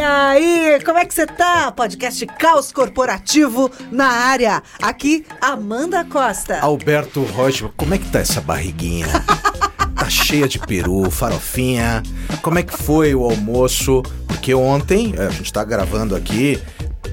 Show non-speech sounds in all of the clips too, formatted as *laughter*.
aí, como é que você tá? Podcast Caos Corporativo na área. Aqui, Amanda Costa. Alberto Rocha, como é que tá essa barriguinha? *laughs* tá cheia de peru, farofinha. Como é que foi o almoço? Porque ontem, é, a gente tá gravando aqui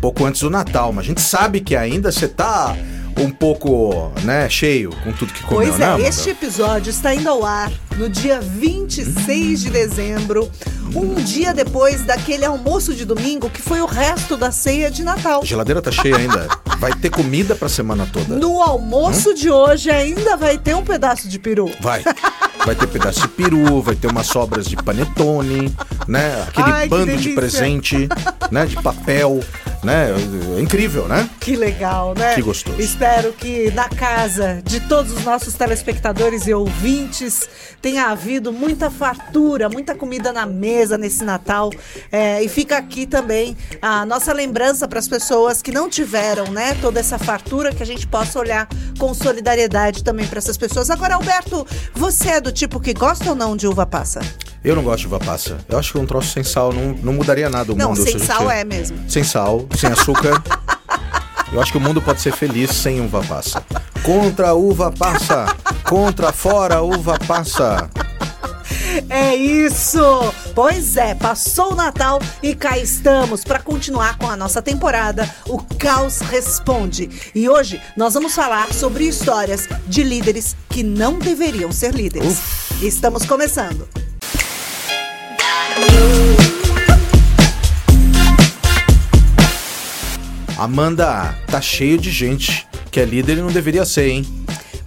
pouco antes do Natal, mas a gente sabe que ainda você tá um pouco, né, cheio com tudo que comeu, Pois né, é, Amanda? este episódio está indo ao ar no dia 26 de dezembro, um dia depois daquele almoço de domingo que foi o resto da ceia de Natal. A geladeira tá cheia ainda. *laughs* Vai ter comida pra semana toda. No almoço de hoje ainda vai ter um pedaço de peru. Vai. Vai ter pedaço de peru, vai ter umas sobras de panetone, né? Aquele Ai, bando de presente, né? De papel, né? É incrível, né? Que legal, né? Que gostoso. Espero que na casa de todos os nossos telespectadores e ouvintes tenha havido muita fartura, muita comida na mesa nesse Natal. É, e fica aqui também a nossa lembrança para as pessoas que não tiveram, né, toda essa fartura, que a gente possa olhar com solidariedade também para essas pessoas. Agora, Alberto, você é do tipo que gosta ou não de uva passa? Eu não gosto de uva passa. Eu acho que um troço sem sal não, não mudaria nada o não, mundo. se sem a gente- sal é mesmo. Sem sal, sem açúcar. Eu acho que o mundo pode ser feliz sem uva passa. Contra a uva passa! Contra fora a uva passa! É isso! Pois é, passou o Natal e cá estamos para continuar com a nossa temporada O Caos Responde. E hoje nós vamos falar sobre histórias de líderes que não deveriam ser líderes. Estamos começando. Amanda, tá cheio de gente que é líder e não deveria ser, hein?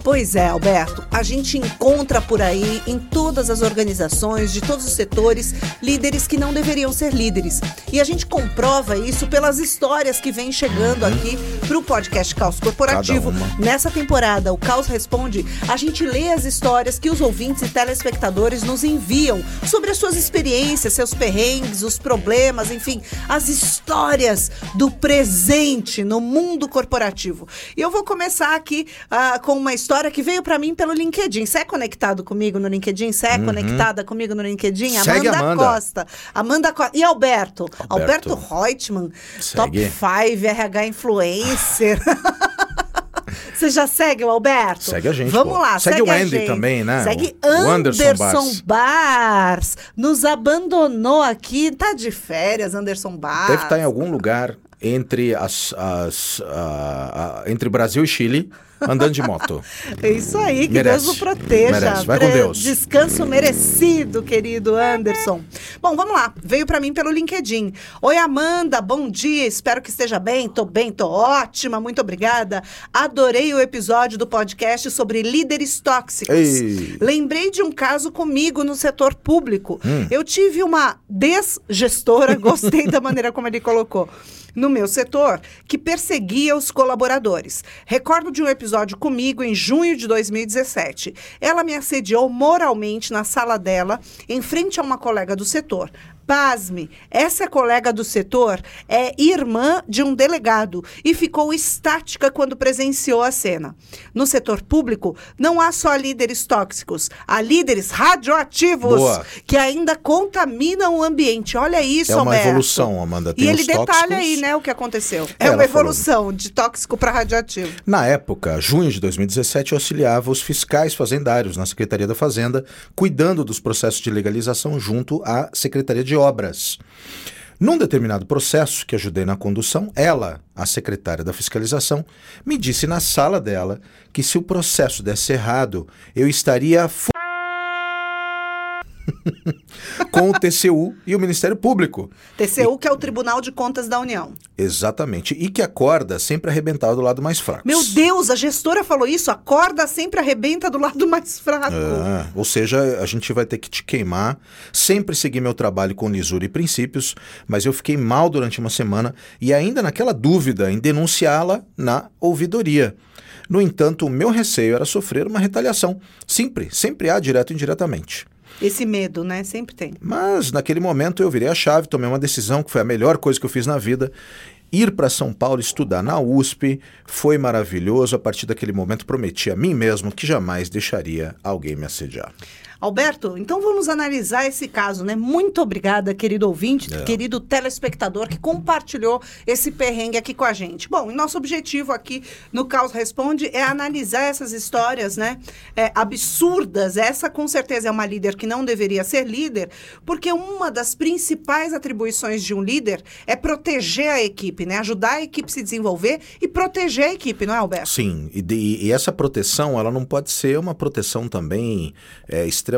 Pois é, Alberto, a gente encontra por aí, em todas as organizações, de todos os setores, líderes que não deveriam ser líderes. E a gente comprova isso pelas histórias que vêm chegando aqui pro podcast Caos Corporativo. Uhum. Nessa temporada, o Caos Responde, a gente lê as histórias que os ouvintes e telespectadores nos enviam sobre as suas experiências, seus perrengues, os problemas, enfim, as histórias do presente no mundo corporativo. E eu vou começar aqui ah, com uma história que veio pra mim pelo LinkedIn. Você é conectado comigo no LinkedIn? Você é conectada comigo no LinkedIn? Uhum. Segue a Amanda. Costa. Amanda Costa. E Alberto? Alberto. Alberto Reutemann, top Segue. 5 RH Influencer. *laughs* Você já segue o Alberto? Segue a gente, Vamos pô. lá, Segue segue o Andy também, né? Segue O- Anderson Anderson Bars. Nos abandonou aqui. Tá de férias, Anderson Bars. Deve estar em algum lugar entre as, as a- a- entre Brasil e Chile andando de moto. É isso aí, que Merece. Deus o proteja. Merece. Vai com Deus. Descanso merecido, querido Anderson. Bom, vamos lá. Veio pra mim pelo LinkedIn. Oi, Amanda, bom dia. Espero que esteja bem. Tô bem, tô ótima. Muito obrigada. Adorei o episódio do podcast sobre líderes tóxicos. Ei. Lembrei de um caso comigo no setor público. Hum. Eu tive uma desgestora, *laughs* gostei da maneira como ele colocou. No meu setor, que perseguia os colaboradores. Recordo de um episódio comigo em junho de 2017. Ela me assediou moralmente na sala dela, em frente a uma colega do setor. Pasme, essa colega do setor é irmã de um delegado e ficou estática quando presenciou a cena. No setor público, não há só líderes tóxicos, há líderes radioativos Boa. que ainda contaminam o ambiente. Olha isso, É uma Alberto. evolução, Amanda. Tem E ele detalha tóxicos. aí, né, o que aconteceu. É, É, uma ela falou. evolução de tóxico para radioativo. Na época, junho de 2017, eu auxiliava os fiscais fazendários na Secretaria da Fazenda, cuidando dos processos de legalização junto à Secretaria de Obras. Num determinado processo que ajudei na condução, ela, a secretária da fiscalização, me disse na sala dela que se o processo desse errado, eu estaria com o TCU e o Ministério Público. TCU, que é o Tribunal de Contas da União. Exatamente. E que a corda sempre arrebentava do lado mais fraco. Meu Deus, a gestora falou isso. A corda sempre arrebenta do lado mais fraco. Ah, ou seja, a gente vai ter que te queimar. Sempre segui meu trabalho com lisura e princípios, mas eu fiquei mal durante uma semana e ainda naquela dúvida em denunciá-la na ouvidoria. No entanto, o meu receio era sofrer uma retaliação. Sempre, sempre há direto e indiretamente. Esse medo, né? Sempre tem. Mas naquele momento eu virei a chave, tomei uma decisão que foi a melhor coisa que eu fiz na vida. Ir para São Paulo estudar na USP foi maravilhoso. A partir daquele momento prometi a mim mesmo que jamais deixaria alguém me assediar. Alberto, então vamos analisar esse caso, né? Muito obrigada, querido ouvinte, É. querido telespectador que compartilhou esse perrengue aqui com a gente. Bom, e nosso objetivo aqui no Caos Responde é analisar essas histórias, né? é, absurdas. Essa, com certeza, é uma líder que não deveria ser líder, porque uma das principais atribuições de um líder é proteger a equipe, né? Ajudar a equipe a se desenvolver e proteger a equipe, não é, Alberto? Sim, e, e essa proteção, ela não pode ser uma proteção também é, extremamente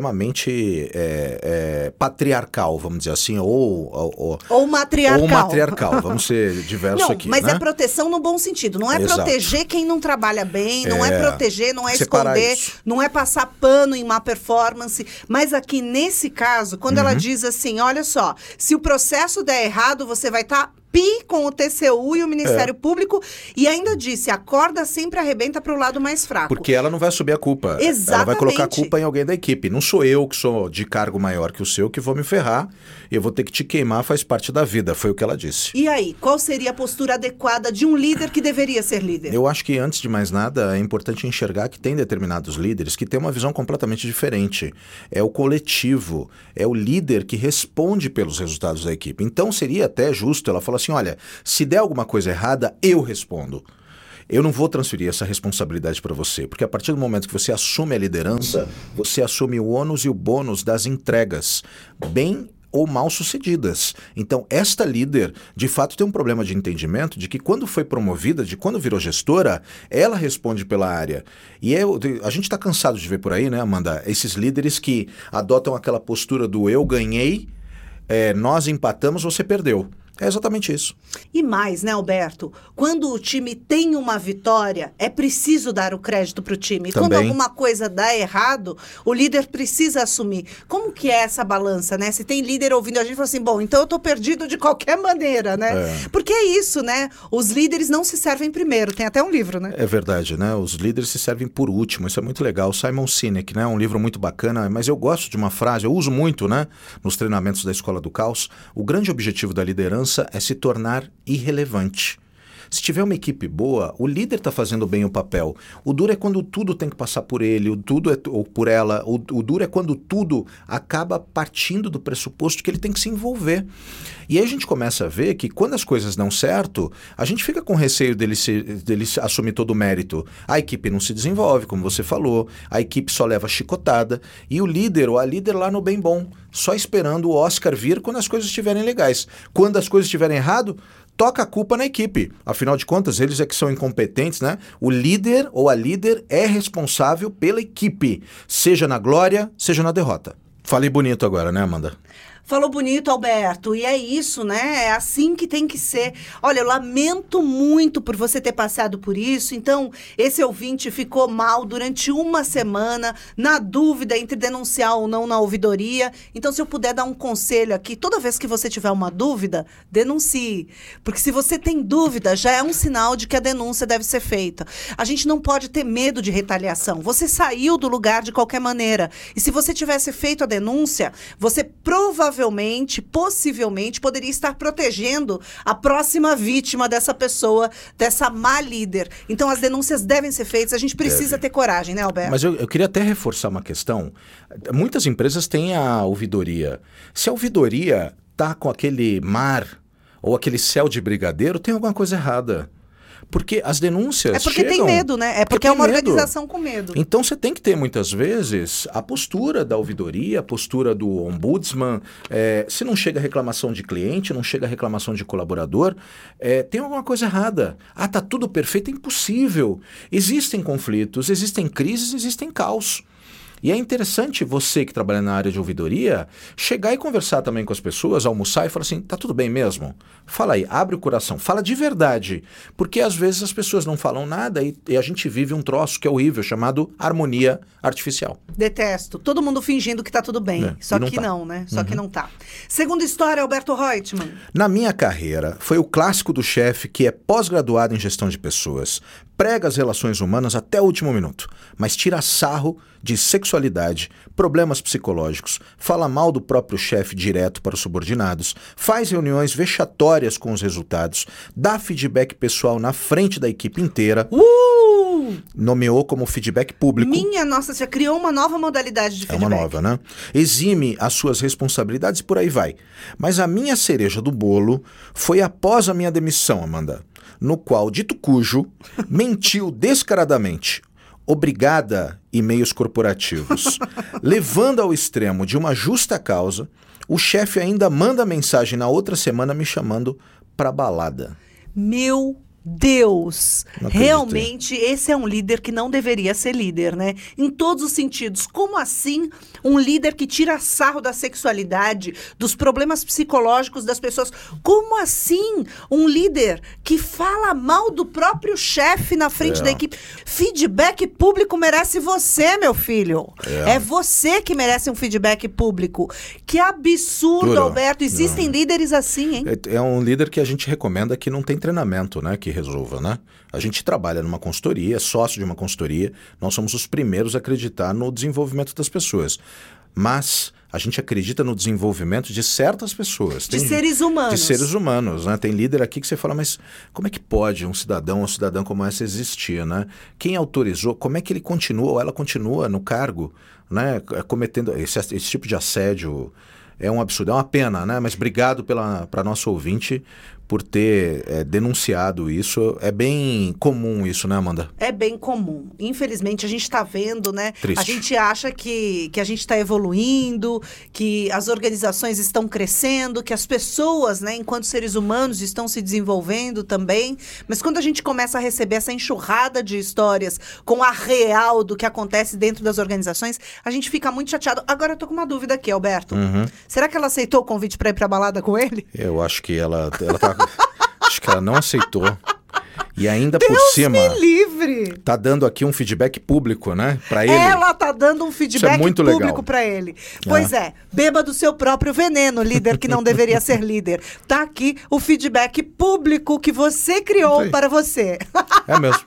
é, é, patriarcal, vamos dizer assim, ou, ou, ou- Ou matriarcal. ou matriarcal, vamos ser diversos Não, aqui, mas né? é proteção no bom sentido. Não é Exato. proteger quem não trabalha bem, não é, É, proteger, não é separar esconder, isso. não é passar pano em má performance. Mas aqui nesse caso, quando Uhum. ela diz assim: olha só, se o processo der errado, você vai estar. Pi com o TCU e o Ministério É. Público e ainda disse: a corda sempre arrebenta para o lado mais fraco. Porque ela não vai assumir a culpa. Ela vai Exatamente. colocar a culpa em alguém da equipe. Não sou eu que sou de cargo maior que o seu que vou me ferrar. Eu vou ter que te queimar, faz parte da vida. Foi o que ela disse. E aí, qual seria a postura adequada de um líder que deveria ser líder? Eu acho que, antes de mais nada, é importante enxergar que tem determinados líderes que têm uma visão completamente diferente. É o coletivo, é o líder que responde pelos resultados da equipe. Então, seria até justo ela falar assim: olha, se der alguma coisa errada, eu respondo. Eu não vou transferir essa responsabilidade para você, porque a partir do momento que você assume a liderança, você assume o ônus e o bônus das entregas, bem ou mal sucedidas. Então, esta líder, de fato, tem um problema de entendimento de que quando foi promovida, de quando virou gestora, ela responde pela área. E eu, a gente está cansado de ver por aí, né, Amanda? Esses líderes que adotam aquela postura do eu ganhei, é, nós empatamos, você perdeu. É exatamente isso. E mais, né, Alberto? Quando o time tem uma vitória, é preciso dar o crédito para o time. E quando Também. alguma coisa dá errado, o líder precisa assumir. Como que é essa balança, né? Se tem líder ouvindo a gente e fala assim, bom, então eu tô perdido de qualquer maneira, né? É. Porque é isso, né? Os líderes não se servem primeiro. Tem até um livro, né? É verdade, né? Os líderes se servem por último. Isso é muito legal. Simon Sinek, né? Um livro muito bacana, mas eu gosto de uma frase, eu uso muito, né? Nos treinamentos da Escola do Caos. O grande objetivo da liderança é se tornar irrelevante. Se tiver uma equipe boa, o líder está fazendo bem o papel. O duro é quando tudo tem que passar por ele, o tudo é, ou por ela. O, o duro é quando tudo acaba partindo do pressuposto que ele tem que se envolver. E aí a gente começa a ver que quando as coisas dão certo, a gente fica com receio dele, se, dele assumir todo o mérito. A equipe não se desenvolve, como você falou, a equipe só leva chicotada, e o líder ou a líder lá no bem bom, só esperando o Oscar vir quando as coisas estiverem legais. Quando as coisas estiverem errado, toca a culpa na equipe. Afinal de contas, eles é que são incompetentes, né? O líder ou a líder é responsável pela equipe, seja na glória, seja na derrota. Falei bonito agora, né, Amanda? Falou bonito, Alberto. E é isso, né? É assim que tem que ser. Olha, eu lamento muito por você ter passado por isso. Então, esse ouvinte ficou mal durante uma semana, na dúvida entre denunciar ou não na ouvidoria. Então, se eu puder dar um conselho aqui, toda vez que você tiver uma dúvida, denuncie. Porque se você tem dúvida, já é um sinal de que a denúncia deve ser feita. A gente não pode ter medo de retaliação. Você saiu do lugar de qualquer maneira. E se você tivesse feito a denúncia, você provavelmente, possivelmente, poderia estar protegendo a próxima vítima dessa pessoa, dessa má líder. Então, as denúncias devem ser feitas. A gente precisa ter coragem, né, Alberto? Mas eu, eu queria até reforçar uma questão. Muitas empresas têm a ouvidoria. Se a ouvidoria tá com aquele mar ou aquele céu de brigadeiro, tem alguma coisa errada. Porque as denúncias É porque tem chegam- medo, né? É porque é tem uma medo. organização com medo. Então você tem que ter muitas vezes a postura da ouvidoria, a postura do ombudsman. é, se não chega reclamação de cliente, não chega reclamação de colaborador, é, tem alguma coisa errada. Ah, tá tudo perfeito, é impossível. Existem conflitos, existem crises, existem caos. E é interessante você que trabalha na área de ouvidoria chegar e conversar também com as pessoas, almoçar e falar assim: tá tudo bem mesmo? Fala aí, abre o coração, fala de verdade. Porque às vezes as pessoas não falam nada e, e a gente vive um troço que é horrível, chamado harmonia artificial. Detesto. Todo mundo fingindo que tá tudo bem. É, Só não que tá. não, né? Só que não tá. Segunda história, Alberto Reutemann. Na minha carreira, foi o clássico do chefe que é pós-graduado em gestão de pessoas, prega as relações humanas até o último minuto, mas tira sarro de sexualidade, problemas psicológicos, fala mal do próprio chefe direto para os subordinados, faz reuniões vexatórias com os resultados, dá feedback pessoal na frente da equipe inteira. Uh! nomeou como feedback público. Minha nossa, você criou uma nova modalidade de É feedback. uma nova, né? Exime as suas responsabilidades e por aí vai. Mas a minha cereja do bolo foi após a minha demissão, Amanda, no qual dito cujo *laughs* mentiu descaradamente. Obrigada, e-mails corporativos. *laughs* Levando ao extremo de uma justa causa, o chefe ainda manda mensagem na outra semana me chamando pra balada. Meu Deus! Não. Realmente, esse é um líder que não deveria ser líder, né? Em todos os sentidos. Como assim um líder que tira sarro da sexualidade, dos problemas psicológicos das pessoas? Como assim um líder que fala mal do próprio chefe na frente É. da equipe? Feedback público merece você, meu filho. É. É, você que merece um feedback público. Que absurdo. Alberto. Existem líderes assim, hein? É, é um líder que a gente recomenda que não tem treinamento, né? Que resolva, né? A gente trabalha numa consultoria, é sócio de uma consultoria, nós somos os primeiros a acreditar no desenvolvimento das pessoas. Mas a gente acredita no desenvolvimento de certas pessoas. De seres humanos. De seres humanos, né? Tem líder aqui que você fala, mas como é que pode um cidadão ou cidadã como essa existir, né? Quem autorizou? Como é que ele continua ou ela continua no cargo, né? Cometendo esse, esse tipo de assédio é um absurdo, é uma pena, né? Mas obrigado pela para nosso ouvinte por ter é, denunciado isso. É bem comum isso, né, Amanda? É bem comum. Infelizmente, a gente está vendo, né? Triste. A gente acha que, que a gente está evoluindo, que as organizações estão crescendo, que as pessoas, né, enquanto seres humanos, estão se desenvolvendo também. Mas quando a gente começa a receber essa enxurrada de histórias com a real do que acontece dentro das organizações, a gente fica muito chateado. Agora eu tô com uma dúvida aqui, Alberto. Uhum. Será que ela aceitou o convite para ir pra balada com ele? Eu acho que ela, ela tá, acho que ela não aceitou. E ainda por Deus cima me livre! tá dando aqui um feedback público, né, Para ele. Ela tá dando um feedback muito público pra ele. Pois é, beba do seu próprio veneno, líder que não deveria ser líder. Tá aqui o feedback público que você criou para você. É mesmo.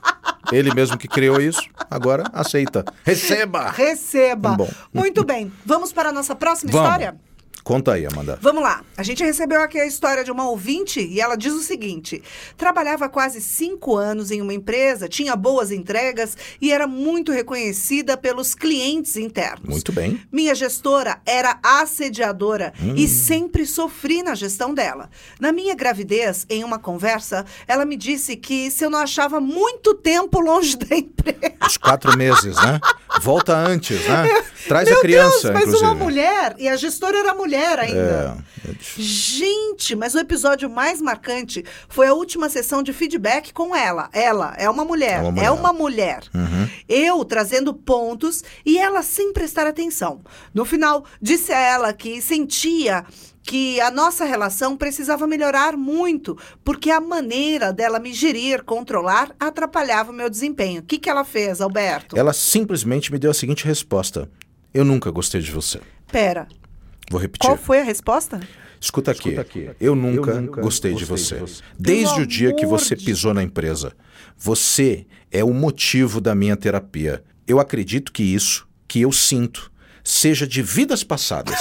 Ele mesmo que criou isso, agora aceita. Receba! Receba. Bom. Muito bem. Vamos para a nossa próxima Vamos. história? Conta aí, Amanda. Vamos lá. A gente recebeu aqui a história de uma ouvinte e ela diz o seguinte: trabalhava quase cinco anos em uma empresa, tinha boas entregas e era muito reconhecida pelos clientes internos. Muito bem. Minha gestora era assediadora e sempre sofri na gestão dela. Na minha gravidez, em uma conversa, ela me disse que se eu não achava muito tempo longe da empresa. Os quatro meses, né? Volta antes, né? *laughs* Traz Meu a criança, Deus, mas inclusive. uma mulher, e a gestora era mulher ainda. É, é. Gente, mas o episódio mais marcante foi a última sessão de feedback com ela. Ela é uma mulher. É uma mulher. É uma mulher. Uhum. Eu trazendo pontos e ela sem prestar atenção. No final, disse a ela que sentia que a nossa relação precisava melhorar muito, porque a maneira dela me gerir, controlar, atrapalhava o meu desempenho. O que, que ela fez, Alberto? Ela simplesmente me deu a seguinte resposta: Eu nunca gostei de você. Pera, Vou repetir. qual foi a resposta? Escuta aqui. Eu nunca, gostei, de você. Desde Pelo o dia que você de pisou na empresa. Você é o motivo da minha terapia. Eu acredito que isso, que eu sinto, seja de vidas passadas.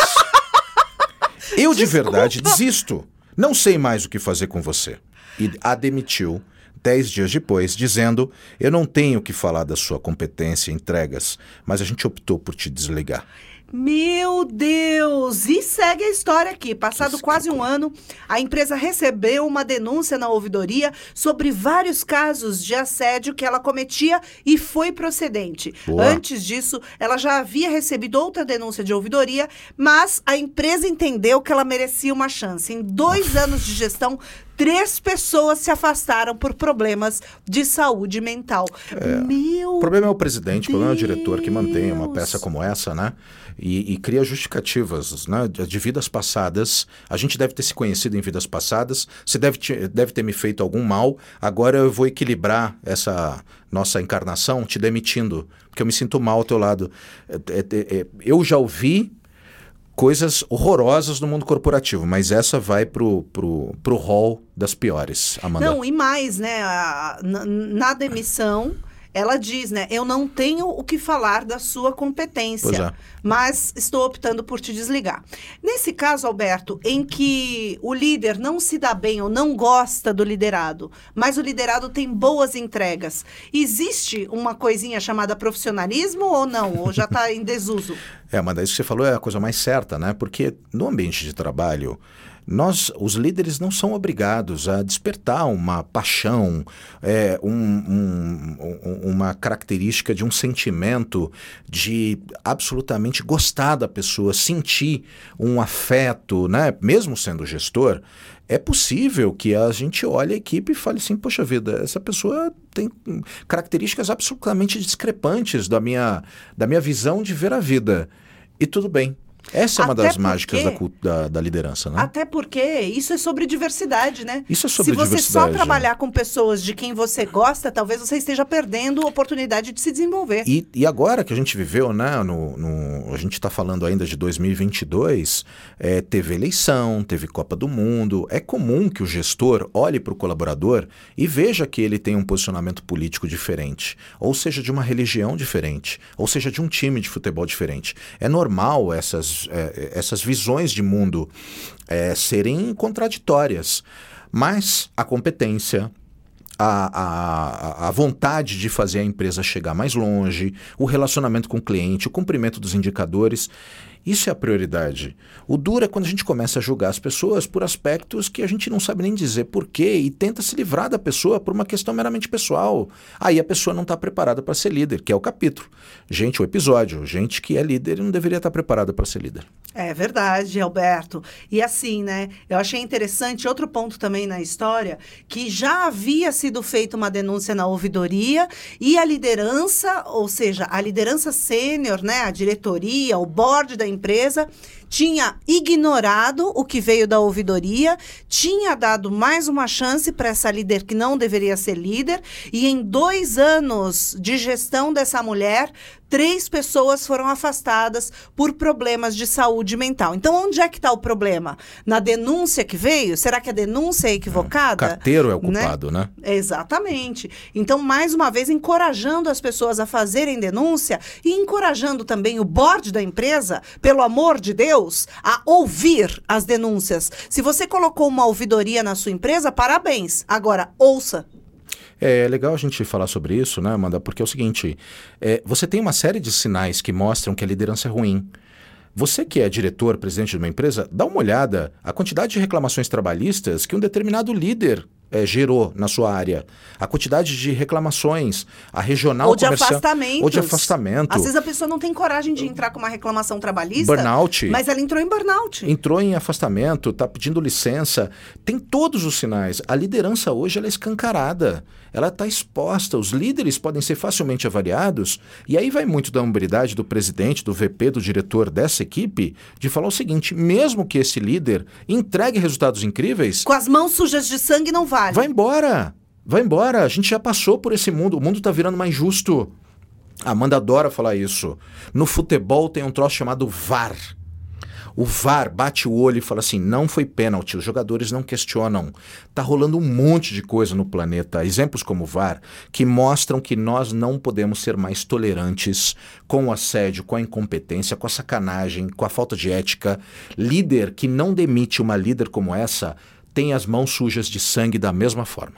*laughs* eu de verdade desisto. Não sei mais o que fazer com você. E a demitiu dez dias depois, dizendo: Eu não tenho o que falar da sua competência e entregas, mas a gente optou por te desligar. Meu Deus! E segue a história aqui. Passado quase um ano, a empresa recebeu uma denúncia na ouvidoria sobre vários casos de assédio que ela cometia e foi procedente. Boa. Antes disso, ela já havia recebido outra denúncia de ouvidoria, mas a empresa entendeu que ela merecia uma chance. Em dois anos de gestão, três pessoas se afastaram por problemas de saúde mental. Meu O problema é o presidente, o problema é o diretor que mantém uma Deus. peça como essa, né? E, e cria justificativas né? de, vidas passadas. A gente deve ter se conhecido em vidas passadas. Você deve, te- deve ter me feito algum mal. Agora eu vou equilibrar essa nossa encarnação te demitindo, porque eu me sinto mal ao teu lado. É- é- é- eu já ouvi coisas horrorosas no mundo corporativo, mas essa vai pro, pro, pro hall das piores, Amanda. Não, e mais, né? a- na, na demissão, ela diz, né? Eu não tenho o que falar da sua competência, é. mas estou optando por te desligar. Nesse caso, Alberto, em que o líder não se dá bem ou não gosta do liderado, mas o liderado tem boas entregas, existe uma coisinha chamada profissionalismo ou não? Ou já está em desuso? *laughs* É, mas isso que você falou é a coisa mais certa, né? Porque no ambiente de trabalho, nós, os líderes, não são obrigados a despertar uma paixão, é, um- um- um- uma característica de um sentimento de absolutamente gostar da pessoa, sentir um afeto, né? Mesmo sendo gestor, é possível que a gente olhe a equipe e fale assim, poxa vida, essa pessoa tem características absolutamente discrepantes da minha, da minha visão de ver a vida. E tudo bem. Essa é uma Até das mágicas da, porque- da, da liderança, né? Até porque isso é sobre diversidade, né? Isso é sobre Se você só diversidade. trabalhar com pessoas de quem você gosta, talvez você esteja perdendo a oportunidade de se desenvolver. E, e agora que a gente viveu, né? No, no- a gente está falando ainda de 2022, é, teve eleição, teve Copa do Mundo. É comum que o gestor olhe para o colaborador e veja que ele tem um posicionamento político diferente, ou seja, de uma religião diferente, ou seja, de um time de futebol diferente. É normal essas, é, essas visões de mundo é, serem contraditórias, mas a competência, a, a, a vontade de fazer a empresa chegar mais longe, o relacionamento com o cliente, o cumprimento dos indicadores. Isso é a prioridade. O duro é quando a gente começa a julgar as pessoas por aspectos que a gente não sabe nem dizer porquê e tenta se livrar da pessoa por uma questão meramente pessoal. Aí a pessoa não está preparada para ser líder, que é o capítulo. Gente, o episódio. Gente que é líder e não deveria estar preparada para ser líder. É verdade, Alberto. E assim, né? Eu achei interessante outro ponto também na história, que já havia sido feita uma denúncia na ouvidoria e a liderança, ou seja, a liderança sênior, né, a diretoria, o board da empresa, empresa tinha ignorado o que veio da ouvidoria, tinha dado mais uma chance para essa líder que não deveria ser líder, e em dois anos de gestão dessa mulher, três pessoas foram afastadas por problemas de saúde mental. Então, onde é que está o problema? Na denúncia que veio? Será que a denúncia é O equivocada? carteiro é o Né? culpado, né? Exatamente. Então, mais uma vez, encorajando as pessoas a fazerem denúncia e encorajando também o board da empresa, pelo amor de Deus, a ouvir as denúncias. Se você colocou uma ouvidoria na sua empresa, parabéns. Agora, ouça. É legal a gente falar sobre isso, né, Amanda? Porque é o seguinte: é, você tem uma série de sinais que mostram que a liderança é ruim. Você que é diretor, presidente de uma empresa, dá uma olhada a quantidade de reclamações trabalhistas que um determinado líder é, gerou na sua área. A quantidade de reclamações, a regional ou de afastamento. Ou de afastamento. Às vezes a pessoa não tem coragem de entrar com uma reclamação trabalhista. Burnout. Mas ela entrou em burnout. Entrou em afastamento, está pedindo licença, tem todos os sinais. A liderança hoje ela é escancarada, ela está exposta. Os líderes podem ser facilmente avaliados, e aí vai muito da humildade do presidente, do VP, do diretor dessa equipe, de falar o seguinte: mesmo que esse líder entregue resultados incríveis, Com as mãos sujas de sangue não vale. vai embora. Vai embora. A gente já passou por esse mundo. O mundo está virando mais justo. A Amanda adora falar isso. No futebol tem um troço chamado VAR. O VAR bate o olho e fala assim: não foi pênalti, os jogadores não questionam. Tá rolando um monte de coisa no planeta, exemplos como o VAR, que mostram que nós não podemos ser mais tolerantes com o assédio, com a incompetência, com a sacanagem, com a falta de ética. Líder que não demite uma líder como essa tem as mãos sujas de sangue da mesma forma.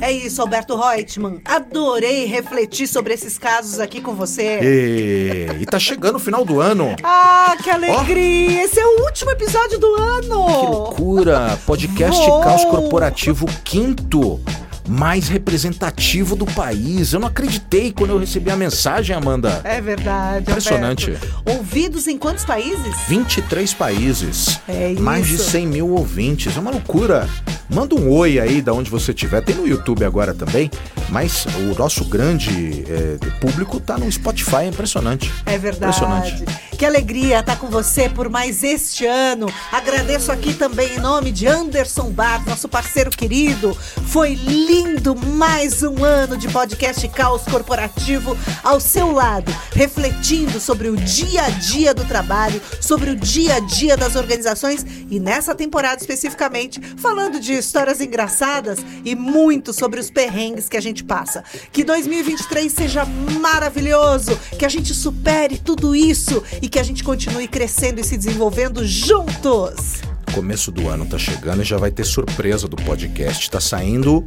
É isso, Alberto Reutemann. Adorei refletir sobre esses casos aqui com você. E, e tá chegando o final do ano. Ah, que alegria! Esse é o último episódio do Que ano! loucura! Podcast Uou! Caos Corporativo quinto, mais representativo do país. Eu não acreditei quando eu recebi a mensagem, Amanda. É verdade. Impressionante. Alberto. Ouvidos em quantos países? 23 países, É mais de isso. 100 mil ouvintes. É uma loucura. Manda um oi aí da onde você estiver. Tem no YouTube agora também, mas o nosso grande eh, público tá no Spotify. É impressionante. É verdade. Impressionante. Que alegria estar com você por mais este ano. Agradeço aqui também em nome de Anderson Bar, nosso parceiro querido. Foi lindo mais um ano de podcast Caos Corporativo ao seu lado, refletindo sobre o dia a dia do trabalho, sobre o dia a dia das organizações e nessa temporada especificamente falando de histórias engraçadas e muito sobre os perrengues que a gente passa. Que 2023 seja maravilhoso, que a gente supere tudo isso e que a gente continue crescendo e se desenvolvendo juntos. Começo do ano tá chegando e já vai ter surpresa do podcast. Tá saindo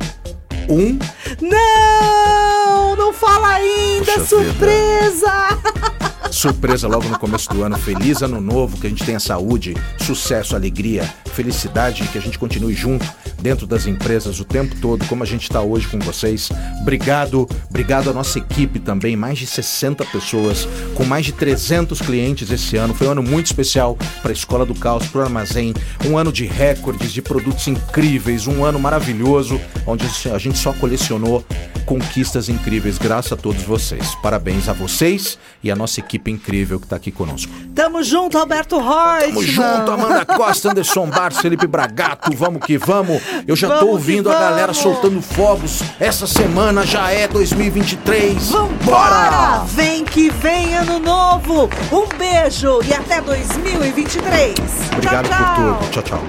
um. Não! Não fala ainda! Puxa surpresa! Surpresa logo no começo do ano. Feliz ano novo, que a gente tenha saúde, sucesso, alegria, felicidade, que a gente continue junto dentro das empresas o tempo todo, como a gente está hoje com vocês. Obrigado, obrigado à nossa equipe também, mais de 60 pessoas, com mais de 300 clientes esse ano. Foi um ano muito especial para a Escola do Caos, para o Armazém, um ano de recordes, de produtos incríveis, um ano maravilhoso, onde a gente só colecionou conquistas incríveis, graças a todos vocês. Parabéns a vocês e a nossa equipe incrível que está aqui conosco. Tamo junto, Alberto Roy. Tamo junto, Amanda Costa, Anderson Bar, Felipe Bragato, vamos que vamos. Eu já tô Vamos ouvindo que a galera soltando fogos. Essa semana já é 2023. Vambora! Vem que vem ano novo! Um beijo e até 2023! Obrigado tchau, tchau. por tudo. Tchau, tchau.